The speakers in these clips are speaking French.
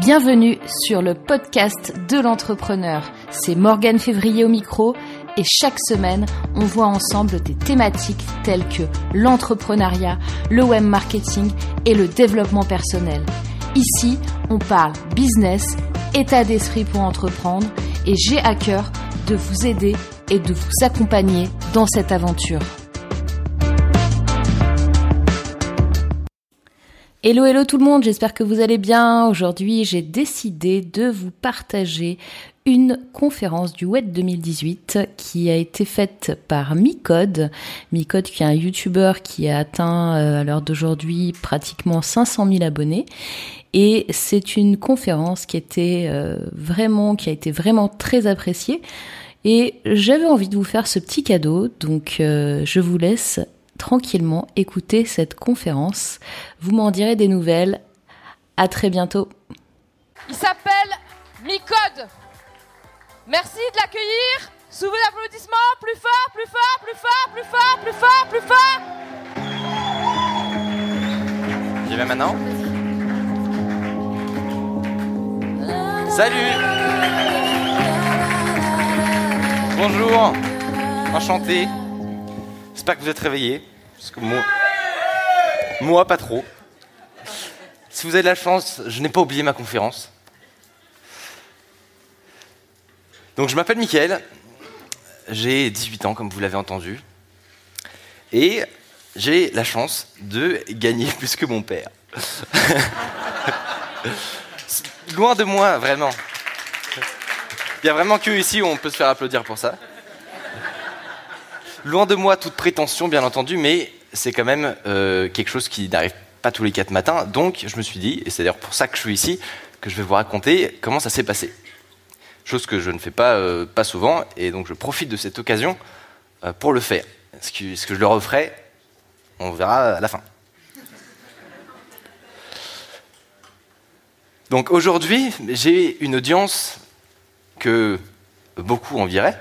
Bienvenue sur le podcast de l'entrepreneur. C'est Morgane Février au micro et chaque semaine, on voit ensemble des thématiques telles que l'entrepreneuriat, le web marketing et le développement personnel. Ici, on parle business, état d'esprit pour entreprendre et j'ai à cœur de vous aider et de vous accompagner dans cette aventure. Hello, hello tout le monde, j'espère que vous allez bien. Aujourd'hui, j'ai décidé de vous partager une conférence du Web 2018 qui a été faite par Micode. Micode qui est un YouTuber qui a atteint euh, à l'heure d'aujourd'hui pratiquement 500 000 abonnés. Et c'est une conférence qui était euh, vraiment, qui a été vraiment très appréciée. Et j'avais envie de vous faire ce petit cadeau, donc euh, je vous laisse tranquillement écouter cette conférence. Vous m'en direz des nouvelles. À très bientôt. Il s'appelle Micode. Merci de l'accueillir. Sous vos applaudissements, plus fort, plus fort, plus fort, plus fort, plus fort, plus fort. J'y vais maintenant. Salut Bonjour Enchanté J'espère que vous êtes réveillés. Moi, pas trop. Si vous avez de la chance, je n'ai pas oublié ma conférence. Donc je m'appelle Mickaël, j'ai 18 ans comme vous l'avez entendu, et j'ai la chance de gagner plus que mon père. Loin de moi, vraiment. Il n'y a vraiment que ici où on peut se faire applaudir pour ça. Loin de moi toute prétention, bien entendu, mais c'est quand même euh, quelque chose qui n'arrive pas tous les quatre matins. Donc, je me suis dit, et c'est d'ailleurs pour ça que je suis ici, que je vais vous raconter comment ça s'est passé. Chose que je ne fais pas, euh, pas souvent, et donc je profite de cette occasion euh, pour le faire. Ce que, ce que je leur referai, on verra à la fin. Donc aujourd'hui, j'ai une audience que beaucoup envieraient,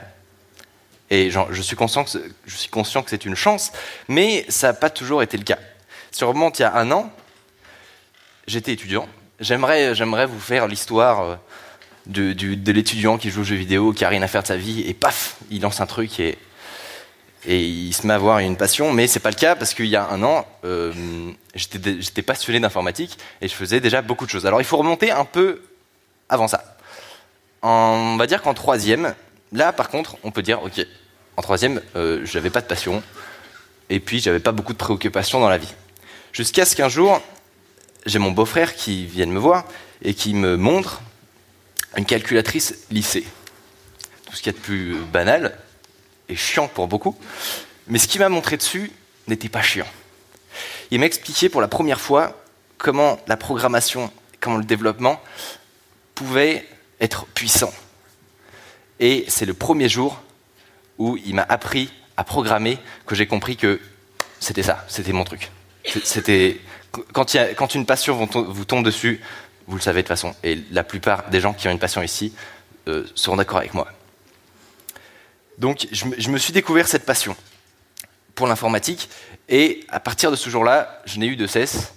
et je suis conscient que, c'est une chance, mais ça n'a pas toujours été le cas. Si on remonte il y a un an, j'étais étudiant. J'aimerais, vous faire l'histoire euh, de, l'étudiant qui joue aux jeux vidéo, qui a rien à faire de sa vie, et paf, il lance un truc et, il se met à avoir une passion. Mais c'est pas le cas parce qu'il y a un an, euh, j'étais passionné d'informatique et je faisais déjà beaucoup de choses. Alors il faut remonter un peu avant ça. on va dire qu'en troisième, Là, par contre, on peut dire, ok, en troisième, euh, je n'avais pas de passion, et puis j'avais pas beaucoup de préoccupations dans la vie. Jusqu'à ce qu'un jour, j'ai mon beau-frère qui vienne me voir et qui me montre une calculatrice lycée. Tout ce qu'il y a de plus banal et chiant pour beaucoup. Mais ce qu'il m'a montré dessus n'était pas chiant. Il m'a expliqué pour la première fois comment la programmation, comment le développement pouvait être puissant. Et c'est le premier jour où il m'a appris à programmer que j'ai compris que c'était ça, c'était mon truc. C'était quand, une passion vous tombe dessus, vous le savez de toute façon. Et la plupart des gens qui ont une passion ici euh, seront d'accord avec moi. Donc je, je, me suis découvert cette passion pour l'informatique et à partir de ce jour-là, je n'ai eu de cesse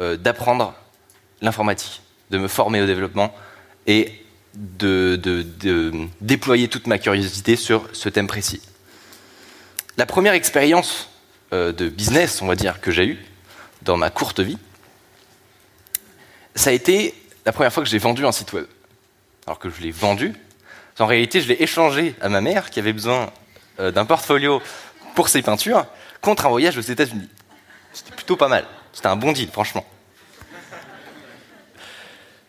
euh, d'apprendre l'informatique, de me former au développement et de, déployer toute ma curiosité sur ce thème précis. La première expérience euh, de business, on va dire, que j'ai eue dans ma courte vie, ça a été la première fois que j'ai vendu un site web. Alors que je l'ai vendu, en réalité, je l'ai échangé à ma mère qui avait besoin euh, d'un portfolio pour ses peintures contre un voyage aux États-Unis. C'était plutôt pas mal. C'était un bon deal, franchement.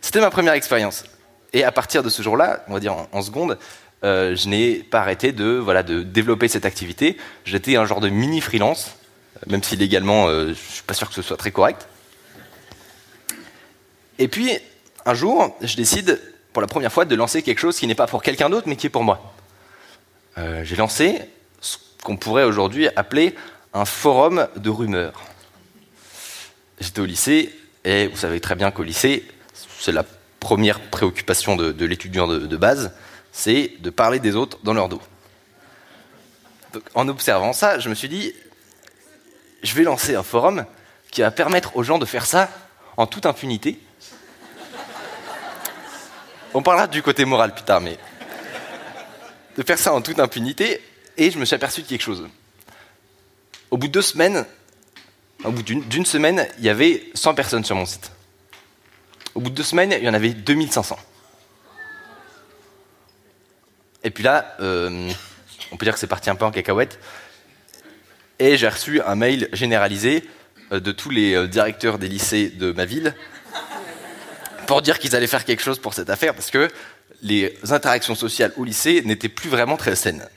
C'était ma première expérience. Et à partir de ce jour-là, on va dire en, seconde, euh, je n'ai pas arrêté de, voilà, de développer cette activité. J'étais un genre de mini freelance, même si légalement, euh, je ne suis pas sûr que ce soit très correct. Et puis, un jour, je décide pour la première fois de lancer quelque chose qui n'est pas pour quelqu'un d'autre, mais qui est pour moi. Euh, j'ai lancé ce qu'on pourrait aujourd'hui appeler un forum de rumeurs. J'étais au lycée, et vous savez très bien qu'au lycée, c'est la première préoccupation de, l'étudiant de, base, c'est de parler des autres dans leur dos. en observant ça, je me suis dit, je vais lancer un forum qui va permettre aux gens de faire ça en toute impunité. On parlera du côté moral plus tard, mais de faire ça en toute impunité. Et je me suis aperçu de quelque chose. Au bout de deux semaines, au bout d'une semaine, il y avait 100 personnes sur mon site. Au bout de deux semaines, il y en avait 2500. Et puis là, euh, on peut dire que c'est parti un peu en cacahuète. Et j'ai reçu un mail généralisé euh, de tous les euh, directeurs des lycées de ma ville pour dire qu'ils allaient faire quelque chose pour cette affaire parce que les interactions sociales au lycée n'étaient plus vraiment très saines.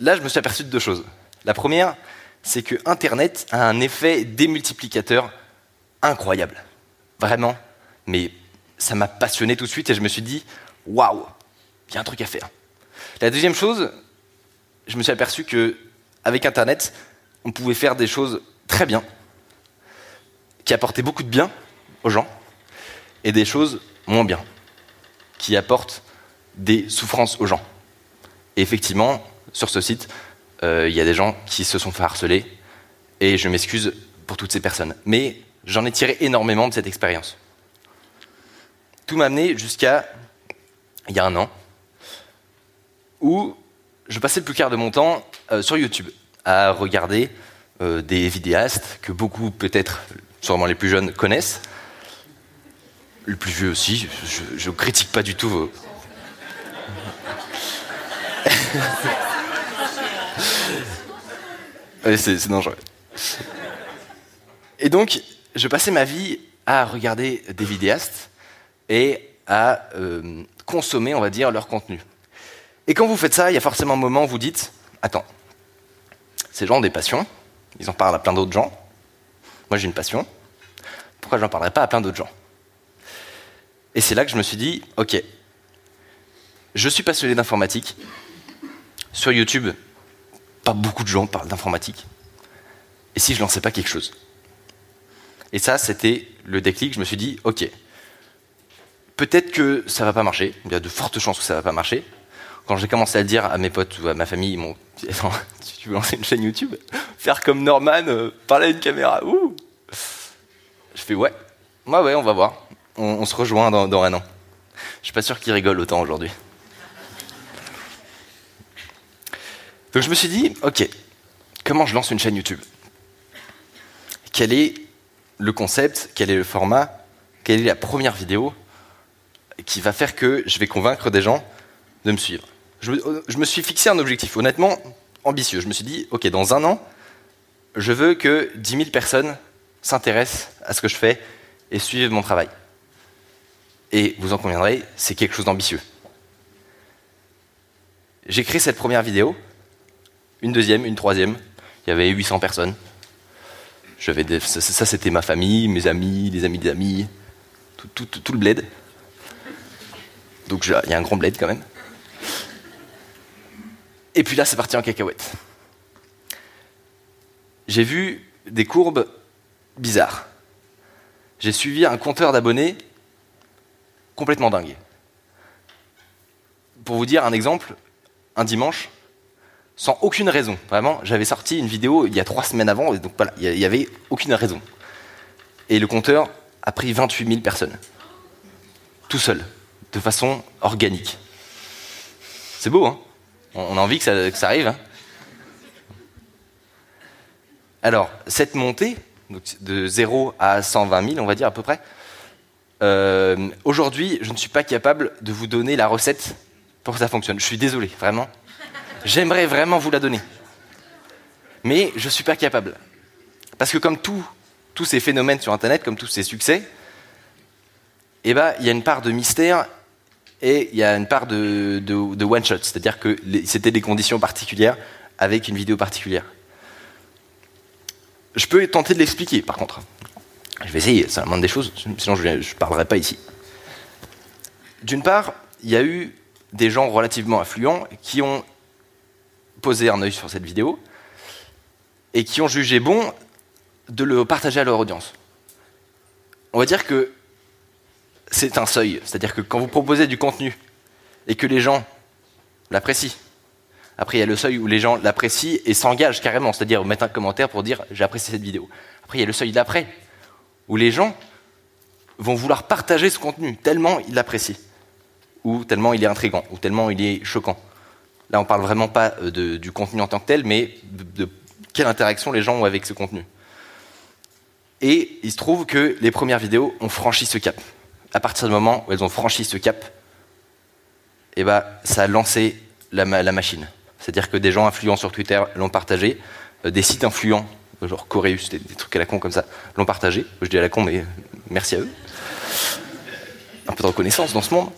Là, je me suis aperçu de deux choses. La première, c'est que Internet a un effet démultiplicateur incroyable. Vraiment. Mais ça m'a passionné tout de suite et je me suis dit, waouh, il y a un truc à faire. La deuxième chose, je me suis aperçu que avec Internet, on pouvait faire des choses très bien, qui apportaient beaucoup de bien aux gens, et des choses moins bien, qui apportent des souffrances aux gens. Et effectivement, sur ce site, il y a des gens qui se sont fait harceler, et je m'excuse pour toutes ces personnes. Mais j'en ai tiré énormément de cette expérience. Tout m'a amené jusqu'à il y a un an, où je passais le plus quart de mon temps euh, sur YouTube à regarder euh, des vidéastes que beaucoup, peut-être, sûrement les plus jeunes, connaissent. Le plus vieux aussi, je ne critique pas du tout vos... c'est dangereux. Et donc, je passais ma vie à regarder des vidéastes et à euh, consommer, on va dire, leur contenu. Et quand vous faites ça, il y a forcément un moment où vous dites Attends, ces gens ont des passions, ils en parlent à plein d'autres gens. Moi, j'ai une passion. Pourquoi je n'en parlerai pas à plein d'autres gens? Et c'est là que je me suis dit Ok, je suis passionné d'informatique. Sur YouTube, pas beaucoup de gens parlent d'informatique. Et si je lançais pas quelque chose? Et ça, c'était le déclic. Je me suis dit Ok, peut-être que ça va pas marcher. Il y a de fortes chances que ça va pas marcher quand j'ai commencé à dire à mes potes ou à ma famille, ils m'ont dit tu veux lancer une chaîne YouTube, faire comme Norman, euh, parler à une caméra, ouh Je fais ouais, ouais, ouais, on va voir. On, se rejoint dans, dans, un an. Je suis pas sûr qu'ils rigolent autant aujourd'hui. Donc je me suis dit, ok, comment je lance une chaîne YouTube? Quel est le concept? Quel est le format? Quelle est la première vidéo? Qui va faire que je vais convaincre des gens de me suivre? Je me, suis fixé un objectif, honnêtement ambitieux. Je me suis dit, ok, dans un an, je veux que 10 000 personnes s'intéressent à ce que je fais et suivent mon travail. Et vous en conviendrez, c'est quelque chose d'ambitieux. J'ai créé cette première vidéo, une deuxième, une troisième. Il y avait 800 personnes. ça, c'était ma famille, mes amis, les amis des amis, tout, le bled. Donc il y a un grand bled quand même. Et puis là, c'est parti en cacahuète. J'ai vu des courbes bizarres. J'ai suivi un compteur d'abonnés complètement dingue. Pour vous dire un exemple, un dimanche, sans aucune raison, vraiment, j'avais sorti une vidéo il y a trois semaines avant, donc voilà, il n'y avait aucune raison. Et le compteur a pris 28 000 personnes, tout seul, de façon organique. C'est beau, hein? On a envie que ça, arrive. Hein? Alors, cette montée, de 0 à 120 000, on va dire à peu près, euh, aujourd'hui, je ne suis pas capable de vous donner la recette pour que ça fonctionne. Je suis désolé, vraiment. J'aimerais vraiment vous la donner. Mais je ne suis pas capable. Parce que comme tous ces phénomènes sur Internet, comme tous ces succès, eh ben, il y a une part de mystère et il y a une part de, one shot, c'est-à-dire que c'était des conditions particulières avec une vidéo particulière. Je peux tenter de l'expliquer, par contre. Je vais essayer, ça demande des choses, sinon je ne parlerai pas ici. D'une part, il y a eu des gens relativement affluents qui ont posé un œil sur cette vidéo et qui ont jugé bon de le partager à leur audience. On va dire que c'est un seuil. C'est-à-dire que quand vous proposez du contenu et que les gens l'apprécient, après il y a le seuil où les gens l'apprécient et s'engagent carrément, c'est-à-dire mettre un commentaire pour dire j'ai apprécié cette vidéo. Après il y a le seuil d'après, où les gens vont vouloir partager ce contenu tellement ils l'apprécient, ou tellement il est intrigant, ou tellement il est choquant. Là, on parle vraiment pas euh, du contenu en tant que tel, mais de, quelle interaction les gens ont avec ce contenu. Et il se trouve que les premières vidéos ont franchi ce cap. À partir du moment où elles ont franchi ce cap, eh ben, ça a lancé la, machine. C'est-à-dire que des gens influents sur Twitter l'ont partagé, euh, des sites influents, genre Coréus, des, des, trucs à la con comme ça, l'ont partagé. Je dis à la con, mais merci à eux. Un peu de reconnaissance dans ce monde.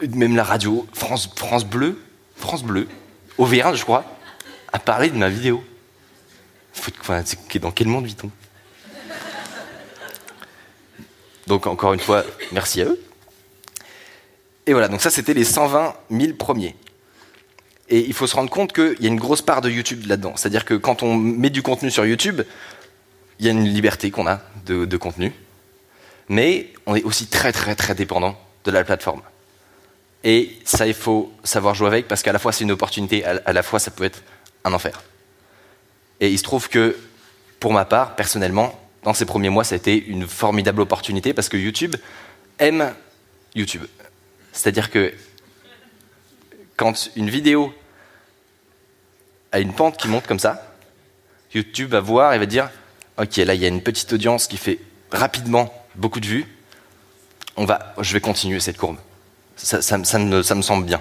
Même la radio, France, France Bleu, France Bleu, Auvergne, je crois, a parlé de ma vidéo. dans quel monde vit-on? Donc encore une fois, merci à eux. Et voilà, donc ça c'était les 120 000 premiers. Et il faut se rendre compte qu'il y a une grosse part de YouTube là-dedans. C'est-à-dire que quand on met du contenu sur YouTube, il y a une liberté qu'on a de, de, contenu. Mais on est aussi très très très dépendant de la plateforme. Et ça, il faut savoir jouer avec parce qu'à la fois c'est une opportunité, à la fois ça peut être un enfer. Et il se trouve que, pour ma part, personnellement, dans ces premiers mois, ça a été une formidable opportunité parce que YouTube aime YouTube. C'est-à-dire que quand une vidéo a une pente qui monte comme ça, YouTube va voir et va dire Ok, là, il y a une petite audience qui fait rapidement beaucoup de vues. On va, je vais continuer cette courbe. Ça, me, semble bien.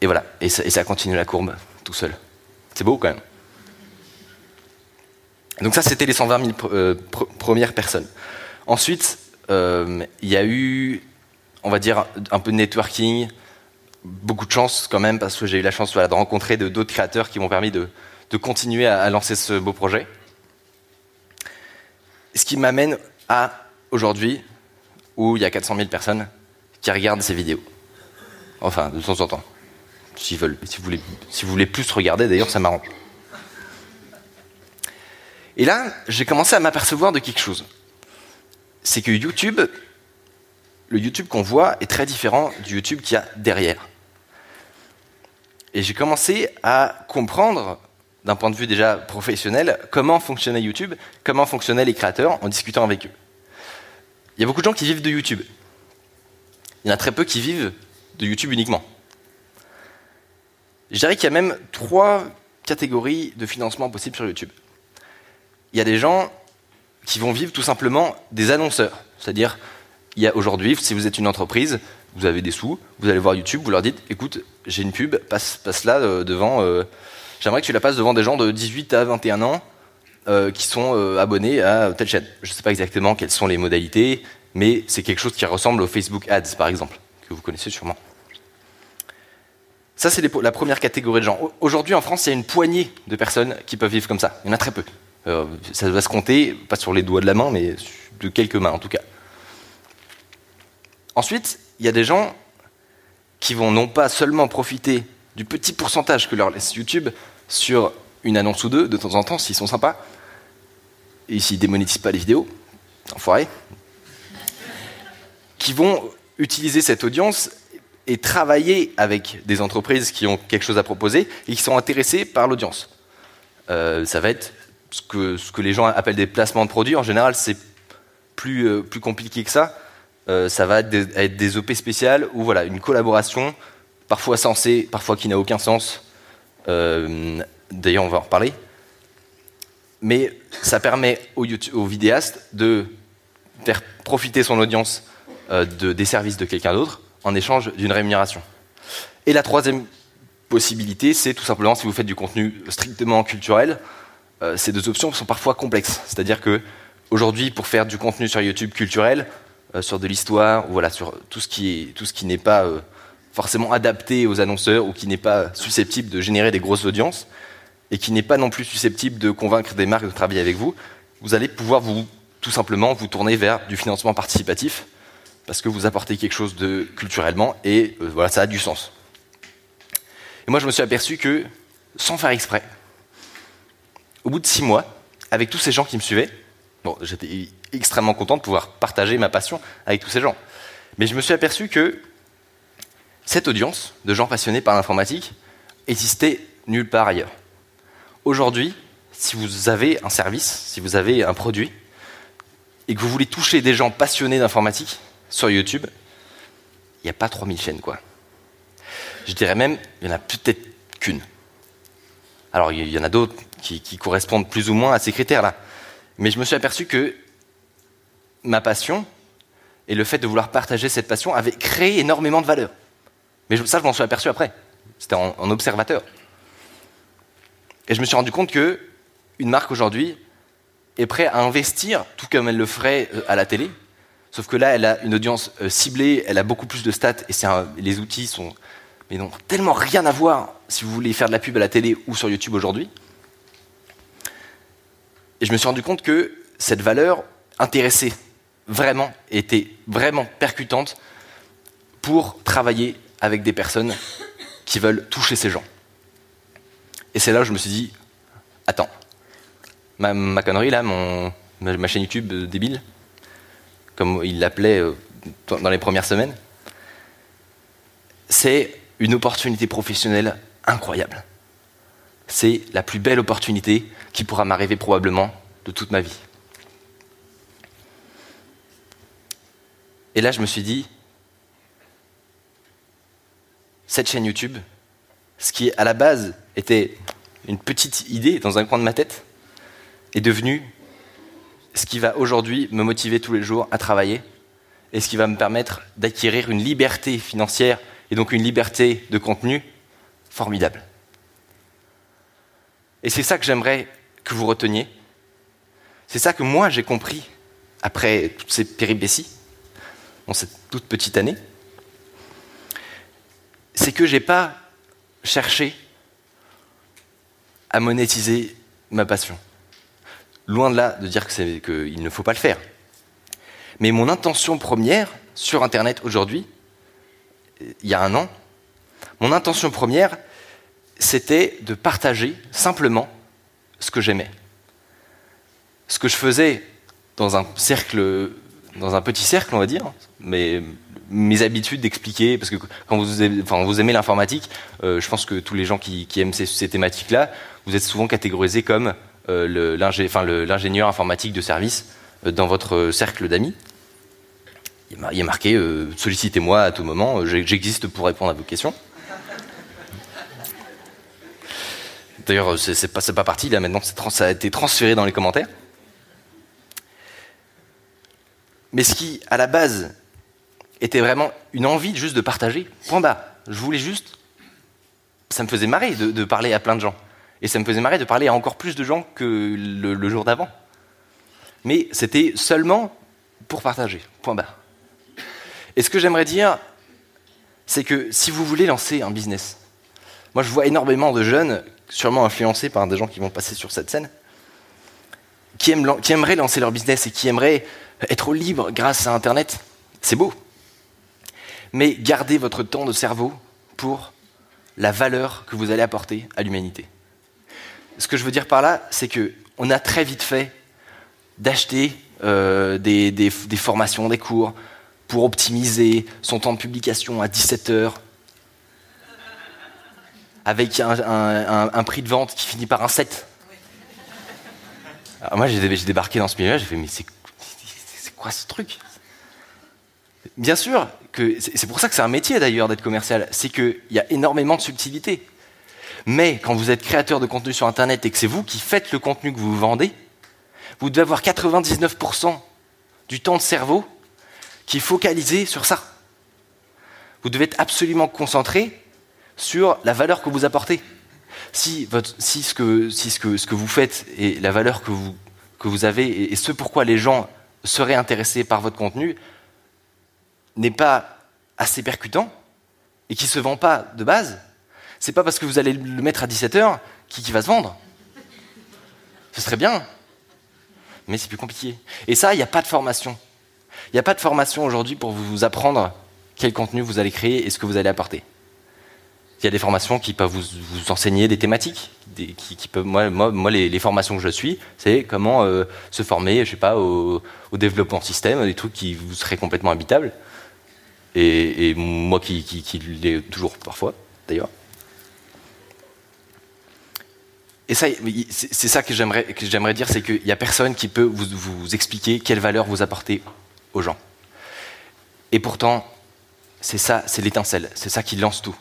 Et voilà, et ça, continue la courbe tout seul. C'est beau quand même. Donc ça, c'était les 120 000 euh, premières personnes. Ensuite, euh, il y a eu, on va dire, un peu de networking, beaucoup de chance quand même, parce que j'ai eu la chance de rencontrer d'autres créateurs qui m'ont permis de, continuer à, lancer ce beau projet. Ce qui m'amène à aujourd'hui, où il y a 400 000 personnes qui regardent ces vidéos. Enfin, de temps en temps. Si vous voulez, si vous voulez plus regarder, d'ailleurs, ça m'arrange. Et là, j'ai commencé à m'apercevoir de quelque chose. C'est que YouTube, le YouTube qu'on voit est très différent du YouTube qu'il y a derrière. Et j'ai commencé à comprendre, d'un point de vue déjà professionnel, comment fonctionnait YouTube, comment fonctionnaient les créateurs en discutant avec eux. Il y a beaucoup de gens qui vivent de YouTube. Il y en a très peu qui vivent de YouTube uniquement. Je dirais qu'il y a même trois catégories de financement possibles sur YouTube. Il y a des gens qui vont vivre tout simplement des annonceurs. C'est-à-dire, il aujourd'hui, si vous êtes une entreprise, vous avez des sous, vous allez voir YouTube, vous leur dites, écoute, j'ai une pub, passe, passe là euh, devant, euh, j'aimerais que tu la passes devant des gens de 18 à 21 ans euh, qui sont abonnés à telle chaîne. Je ne sais pas exactement quelles sont les modalités, mais c'est quelque chose qui ressemble au Facebook Ads, par exemple, que vous connaissez sûrement. Ça, c'est la première catégorie de gens. Aujourd'hui, en France, il y a une poignée de personnes qui peuvent vivre comme ça. Il y en a très peu. Euh, ça va se compter, pas sur les doigts de la main, mais de quelques mains en tout cas. Ensuite, il y a des gens qui vont non pas seulement profiter du petit pourcentage que leur laisse YouTube sur une annonce ou deux de temps en temps, s'ils sont sympas, et s'ils démonétisent pas les vidéos, enfoiré, qui vont utiliser cette audience et travailler avec des entreprises qui ont quelque chose à proposer et qui sont intéressées par l'audience. Euh, ça va être ce que, les gens appellent des placements de produits. En général, c'est plus, euh, plus compliqué que ça. Euh, ça va être des, être OP spéciales ou voilà, une collaboration, parfois sensée, parfois qui n'a aucun sens. D'ailleurs, on va en reparler. Mais ça permet aux, aux vidéastes de faire profiter son audience euh, des services de quelqu'un d'autre en échange d'une rémunération. Et la troisième possibilité, c'est tout simplement si vous faites du contenu strictement culturel, euh, ces deux options sont parfois complexes. C'est-à-dire que aujourd'hui, pour faire du contenu sur YouTube culturel, euh, sur de l'histoire, voilà, sur tout ce qui tout ce qui n'est pas forcément adapté aux annonceurs ou qui n'est pas susceptible de générer des grosses audiences et qui n'est pas non plus susceptible de convaincre des marques de travailler avec vous, vous allez pouvoir vous tout simplement vous tourner vers du financement participatif parce que vous apportez quelque chose de culturellement et euh, voilà, ça a du sens. Et moi, je me suis aperçu que, sans faire exprès, au bout de six mois, avec tous ces gens qui me suivaient, bon, j'étais extrêmement content de pouvoir partager ma passion avec tous ces gens. Mais je me suis aperçu que cette audience de gens passionnés par l'informatique existait nulle part ailleurs. Aujourd'hui, si vous avez un service, si vous avez un produit, et que vous voulez toucher des gens passionnés d'informatique sur YouTube, il n'y a pas 3000 chaînes, quoi. Je dirais même, il n'y en a peut-être qu'une. Alors, il y en a d'autres qui, correspondent plus ou moins à ces critères-là. Mais je me suis aperçu que ma passion et le fait de vouloir partager cette passion avaient créé énormément de valeur. Mais ça, je m'en suis aperçu après. C'était en, en, observateur. Et je me suis rendu compte que une marque aujourd'hui est prête à investir, tout comme elle le ferait euh, à la télé. Sauf que là, elle a une audience euh, ciblée, elle a beaucoup plus de stats, et les outils sont, mais n'ont tellement rien à voir si vous voulez faire de la pub à la télé ou sur YouTube aujourd'hui. Et je me suis rendu compte que cette valeur intéressait vraiment, était vraiment percutante pour travailler avec des personnes qui veulent toucher ces gens. Et c'est là où je me suis dit, attends, ma, connerie là, mon, ma, ma, chaîne YouTube euh, débile, comme il l'appelait euh, dans les premières semaines, c'est une opportunité professionnelle incroyable. C'est la plus belle opportunité qui pourra m'arriver probablement de toute ma vie. Et là, je me suis dit, cette chaîne YouTube, ce qui à la base était une petite idée dans un coin de ma tête, est devenu ce qui va aujourd'hui me motiver tous les jours à travailler et ce qui va me permettre d'acquérir une liberté financière et donc une liberté de contenu formidable. Et c'est ça que j'aimerais que vous reteniez. C'est ça que moi j'ai compris après toutes ces péripéties, dans cette toute petite année. C'est que j'ai pas cherché à monétiser ma passion. Loin de là de dire qu'il ne faut pas le faire. Mais mon intention première sur Internet aujourd'hui, il y a un an, mon intention première, c'était de partager simplement ce que j'aimais. Ce que je faisais dans un cercle, dans un petit cercle, on va dire, mes habitudes d'expliquer, parce que quand vous aimez, l'informatique, euh, je pense que tous les gens qui, aiment ces thématiques-là, vous êtes souvent catégorisés comme euh, l'ingénieur informatique de service euh, dans votre cercle d'amis. Il y a marqué euh, sollicitez-moi à tout moment, euh, j'existe pour répondre à vos questions. D'ailleurs, c'est pas, pas parti, là maintenant ça a été transféré dans les commentaires. Mais ce qui, à la base, était vraiment une envie juste de partager, point bas. Je voulais juste. Ça me faisait marrer de, de, parler à plein de gens. Et ça me faisait marrer de parler à encore plus de gens que le, jour d'avant. Mais c'était seulement pour partager, point bas. Et ce que j'aimerais dire, c'est que si vous voulez lancer un business, moi je vois énormément de jeunes, sûrement influencés par des gens qui vont passer sur cette scène, qui, qui aimeraient lancer leur business et qui aimeraient être libre grâce à Internet. C'est beau. Mais gardez votre temps de cerveau pour la valeur que vous allez apporter à l'humanité. Ce que je veux dire par là, c'est que on a très vite fait d'acheter euh, des, formations, des cours, pour optimiser son temps de publication à 17 heures, avec un, prix de vente qui finit par un 7. Alors moi, j'ai débarqué dans ce milieu-là, j'ai fait, mais c'est quoi ce truc? Bien sûr, que c'est pour ça que c'est un métier d'ailleurs d'être commercial, c'est qu'il y a énormément de subtilité. Mais quand vous êtes créateur de contenu sur Internet et que c'est vous qui faites le contenu que vous vendez, vous devez avoir 99% du temps de cerveau qui est focalisé sur ça. Vous devez être absolument concentré sur la valeur que vous apportez. Si, ce, que, vous faites et la valeur que vous, que vous avez et, et ce pourquoi les gens seraient intéressés par votre contenu n'est pas assez percutant et qui ne se vend pas de base, c'est pas parce que vous allez le mettre à 17h qu'il qui va se vendre. Ce serait bien, mais c'est plus compliqué. Et ça, il n'y a pas de formation. Il n'y a pas de formation aujourd'hui pour vous apprendre quel contenu vous allez créer et ce que vous allez apporter. Il y a des formations qui peuvent vous, enseigner des thématiques. Qui, peuvent, moi, moi, les, formations que je suis, c'est comment euh, se former, je sais pas, au, développement système, des trucs qui vous seraient complètement habitables. Et, moi qui, qui l'ai toujours parfois, d'ailleurs. Et ça, c'est ça que j'aimerais dire, c'est qu'il n'y a personne qui peut vous, vous expliquer quelle valeur vous apportez aux gens. Et pourtant, c'est ça, c'est l'étincelle, c'est ça qui lance tout.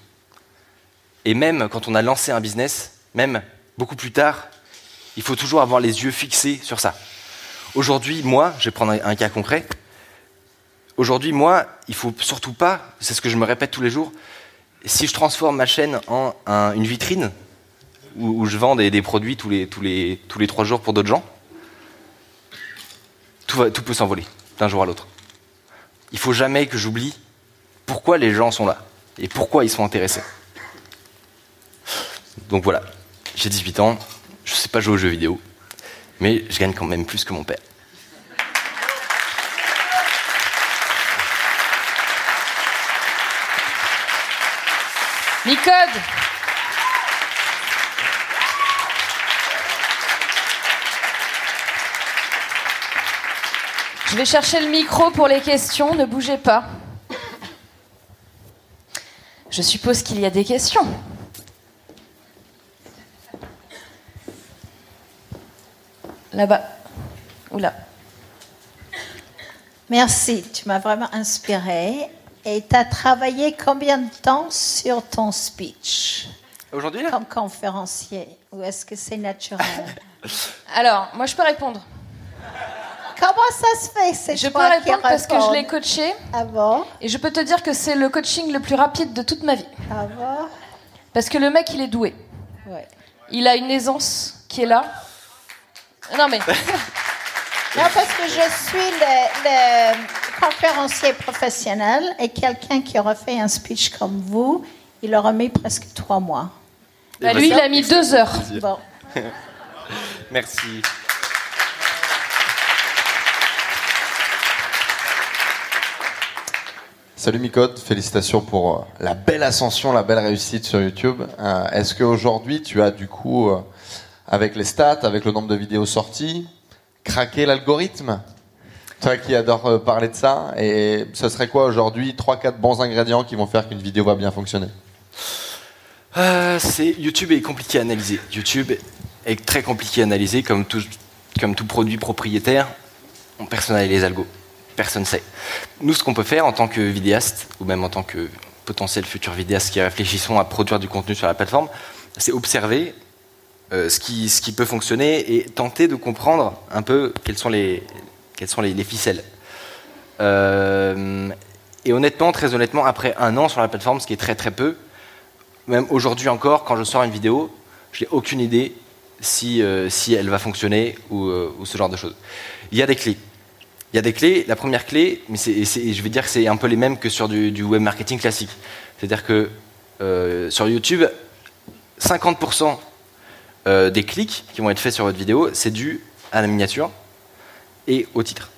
Et même quand on a lancé un business, même beaucoup plus tard, il faut toujours avoir les yeux fixés sur ça. Aujourd'hui, moi, je vais prendre un cas concret. Aujourd'hui, moi, il faut surtout pas, c'est ce que je me répète tous les jours, si je transforme ma chaîne en une vitrine, où, je vends des, produits tous les, tous, les, tous les trois jours pour d'autres gens, tout, peut s'envoler d'un jour à l'autre. Il faut jamais que j'oublie pourquoi les gens sont là et pourquoi ils sont intéressés. Donc voilà, j'ai 18 ans, je ne sais pas jouer aux jeux vidéo, mais je gagne quand même plus que mon père. Micode Je vais chercher le micro pour les questions, ne bougez pas. Je suppose qu'il y a des questions. Là-bas. Oula. Merci, tu m'as vraiment inspiré. Et tu as travaillé combien de temps sur ton speech? Aujourd'hui Comme conférencier. Ou est-ce que c'est naturel? Alors, moi je peux répondre. Comment ça se fait c'est Je peux répondre parce que je l'ai coaché. Ah bon Et je peux te dire que c'est le coaching le plus rapide de toute ma vie. Ah bon Parce que le mec, il est doué. Ouais. Il a une aisance qui est là. Non mais. non, parce que je suis le, conférencier professionnel et quelqu'un qui aurait fait un speech comme vous, il aurait mis presque trois mois. Bah, lui, il a mis deux heures. Bon. Merci. Salut Micode, félicitations pour euh, la belle ascension, la belle réussite sur YouTube. Euh, est-ce qu'aujourd'hui tu as du coup, euh, avec les stats, avec le nombre de vidéos sorties, craqué l'algorithme? Toi qui adore parler de ça, et ce serait quoi aujourd'hui 3-4 bons ingrédients qui vont faire qu'une vidéo va bien fonctionner? C'est YouTube est compliqué à analyser. YouTube est très compliqué à analyser comme tout, comme tout produit propriétaire. On personnalise les algos personne ne sait. Nous, ce qu'on peut faire en tant que vidéaste, ou même en tant que potentiel futur vidéaste qui réfléchissons à produire du contenu sur la plateforme, c'est observer euh, ce, qui, peut fonctionner et tenter de comprendre un peu quelles sont les, ficelles. Euh, et honnêtement, très honnêtement, après un an sur la plateforme, ce qui est très très peu, même aujourd'hui encore, quand je sors une vidéo, je n'ai aucune idée si, euh, elle va fonctionner ou ce genre de choses. Il y a des clés. Il y a des clés. La première clé, mais je vais dire que c'est un peu les mêmes que sur du, web marketing classique. C'est-à-dire que euh, sur YouTube, 50% euh, des clics qui vont être faits sur votre vidéo, c'est dû à la miniature et au titre.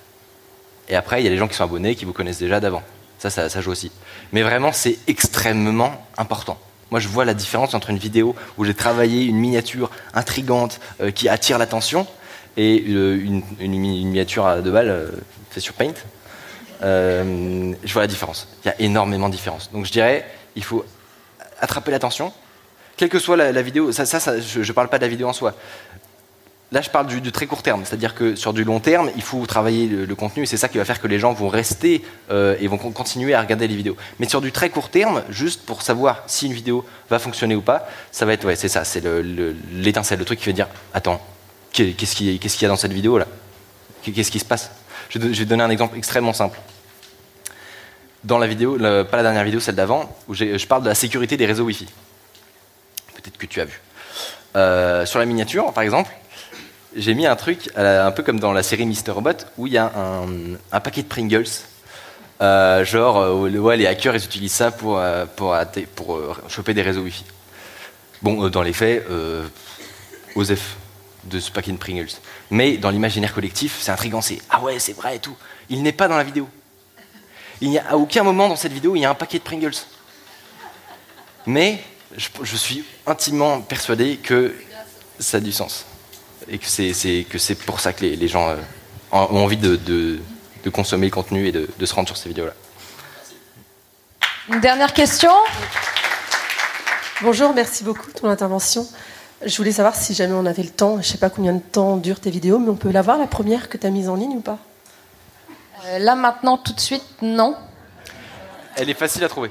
Et après, il y a les gens qui sont abonnés, qui vous connaissent déjà d'avant. Ça, ça, joue aussi. Mais vraiment, c'est extrêmement important. Moi, je vois la différence entre une vidéo où j'ai travaillé une miniature intrigante euh, qui attire l'attention et une, miniature à deux balles euh, faite sur Paint, euh, je vois la différence. Il y a énormément de différence. Donc je dirais, il faut attraper l'attention, quelle que soit la, vidéo. Ça, ça, je ne parle pas de la vidéo en soi. Là, je parle du, très court terme, c'est-à-dire que sur du long terme, il faut travailler le, contenu et c'est ça qui va faire que les gens vont rester euh, et vont continuer à regarder les vidéos. Mais sur du très court terme, juste pour savoir si une vidéo va fonctionner ou pas, ça va être, ouais, c'est ça, c'est l'étincelle, le, le truc qui va dire, attends, Qu'est-ce qu'il y a dans cette vidéo là? Qu'est-ce qui se passe? Je vais, donner un exemple extrêmement simple. Dans la vidéo, pas la dernière vidéo, celle d'avant, où je parle de la sécurité des réseaux Wi-Fi. Peut-être que tu as vu. Euh, sur la miniature, par exemple, j'ai mis un truc, un peu comme dans la série Mister Robot, où il y a un, paquet de Pringles. Euh, genre, euh, les hackers, ils utilisent ça pour, pour, choper des réseaux Wi-Fi. Bon, dans les faits, OSEF, de ce paquet de Pringles. Mais dans l'imaginaire collectif, c'est intriguant, c'est ah ouais, c'est vrai et tout. Il n'est pas dans la vidéo. Il n'y a à aucun moment dans cette vidéo, il y a un paquet de Pringles. Mais je, suis intimement persuadé que ça a du sens. Et que c'est, que c'est pour ça que les, gens euh, ont envie de, consommer le contenu et de, de se rendre sur ces vidéos-là. Une dernière question? Bonjour, merci beaucoup de ton intervention. Je voulais savoir si jamais on avait le temps, je sais pas combien de temps durent tes vidéos, mais on peut la voir, la première que tu as mise en ligne ou pas? Euh, là maintenant, tout de suite, non. Elle est facile à trouver.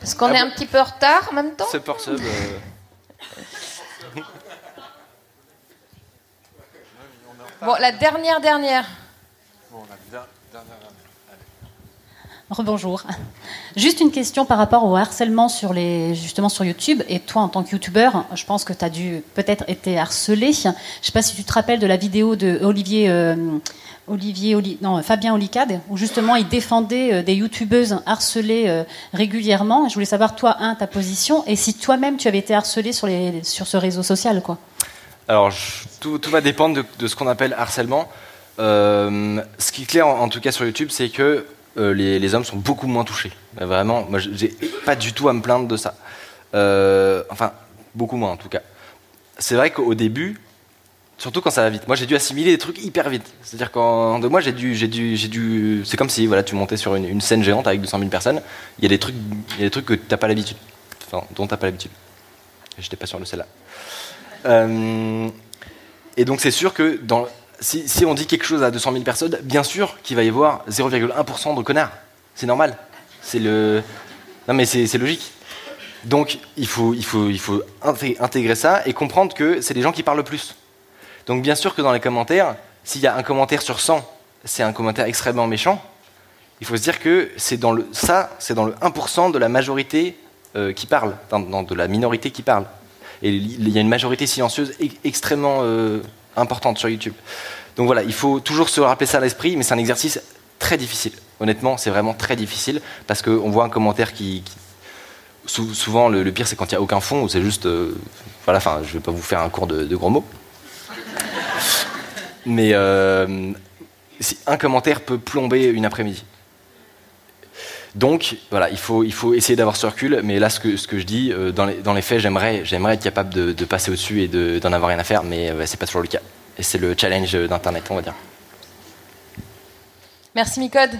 Parce qu'on Ah est bon un petit peu en retard en même temps. For sub. euh, Bon, la dernière, dernière. Rebonjour. Juste une question par rapport au harcèlement sur les, justement sur YouTube. Et toi, en tant que youtubeur, je pense que tu as dû peut-être été harcelé. Je ne sais pas si tu te rappelles de la vidéo de Olivier, euh, Olivier Oli- non, Fabien Olicade, où justement il défendait euh, des youtubeuses harcelées euh, régulièrement. Je voulais savoir, toi, un, ta position, et si toi-même tu avais été harcelé sur, les, sur ce réseau social. quoi. Alors, tout, va dépendre de, ce qu'on appelle harcèlement. Ce qui est clair, en tout cas sur YouTube, c'est que euh, les, hommes sont beaucoup moins touchés. Vraiment, moi, j'ai pas du tout à me plaindre de ça. Euh, enfin, beaucoup moins en tout cas. C'est vrai qu'au début, surtout quand ça va vite, moi j'ai dû assimiler des trucs hyper vite. C'est-à-dire qu'en deux mois, j'ai dû, j'ai dû, j'ai dû. C'est comme si voilà, tu montais sur une, scène géante avec 200 000 personnes. Il y a des trucs, il y a des trucs que t'as pas l'habitude, enfin, dont t'as pas l'habitude. J'étais pas sûr de celle-là. Euh, et donc c'est sûr que dans, si, on dit quelque chose à 200 000 personnes, bien sûr qu'il va y avoir 0,1% de connards. C'est normal. C'est le. Non mais c'est logique. Donc il faut, il faut, il faut inté- intégrer ça et comprendre que c'est les gens qui parlent le plus. Donc bien sûr que dans les commentaires, s'il y a un commentaire sur 100, c'est un commentaire extrêmement méchant. Il faut se dire que c'est dans le ça, c'est dans le 1% de la majorité euh, qui parle, dans, de la minorité qui parle. Et il y a une majorité silencieuse extrêmement euh, importante sur YouTube. Donc voilà, il faut toujours se rappeler ça à l'esprit, mais c'est un exercice très difficile. Honnêtement, c'est vraiment très difficile parce qu'on voit un commentaire qui. qui- sou- souvent, le, pire, c'est quand il n'y a aucun fond, ou c'est juste. euh, voilà, enfin, je ne vais pas vous faire un cours de, gros mots. Mais euh, un commentaire peut plomber une après-midi. Donc, voilà, il faut, il faut essayer d'avoir ce recul, mais là, ce que, ce que je dis, euh, dans, les, dans les faits, j'aimerais, j'aimerais être capable de, passer au-dessus et de- d'en avoir rien à faire, mais euh, c'est pas toujours le cas. Et c'est le challenge d'Internet, on va dire. Merci Micode.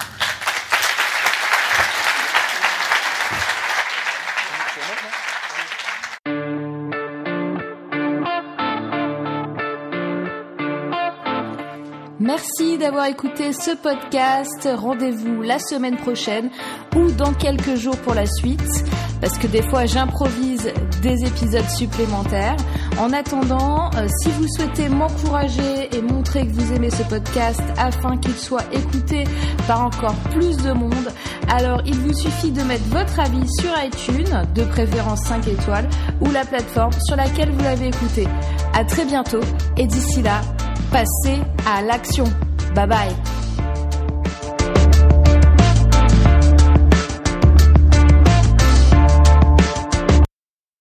Merci d'avoir écouté ce podcast. Rendez-vous la semaine prochaine ou dans quelques jours pour la suite, parce que des fois j'improvise des épisodes supplémentaires. En attendant, euh, si vous souhaitez m'encourager et montrer que vous aimez ce podcast afin qu'il soit écouté par encore plus de monde, alors il vous suffit de mettre votre avis sur iTunes, de préférence 5 étoiles, ou la plateforme sur laquelle vous l'avez écouté. À très bientôt et d'ici là, passez à l'action. Bye bye.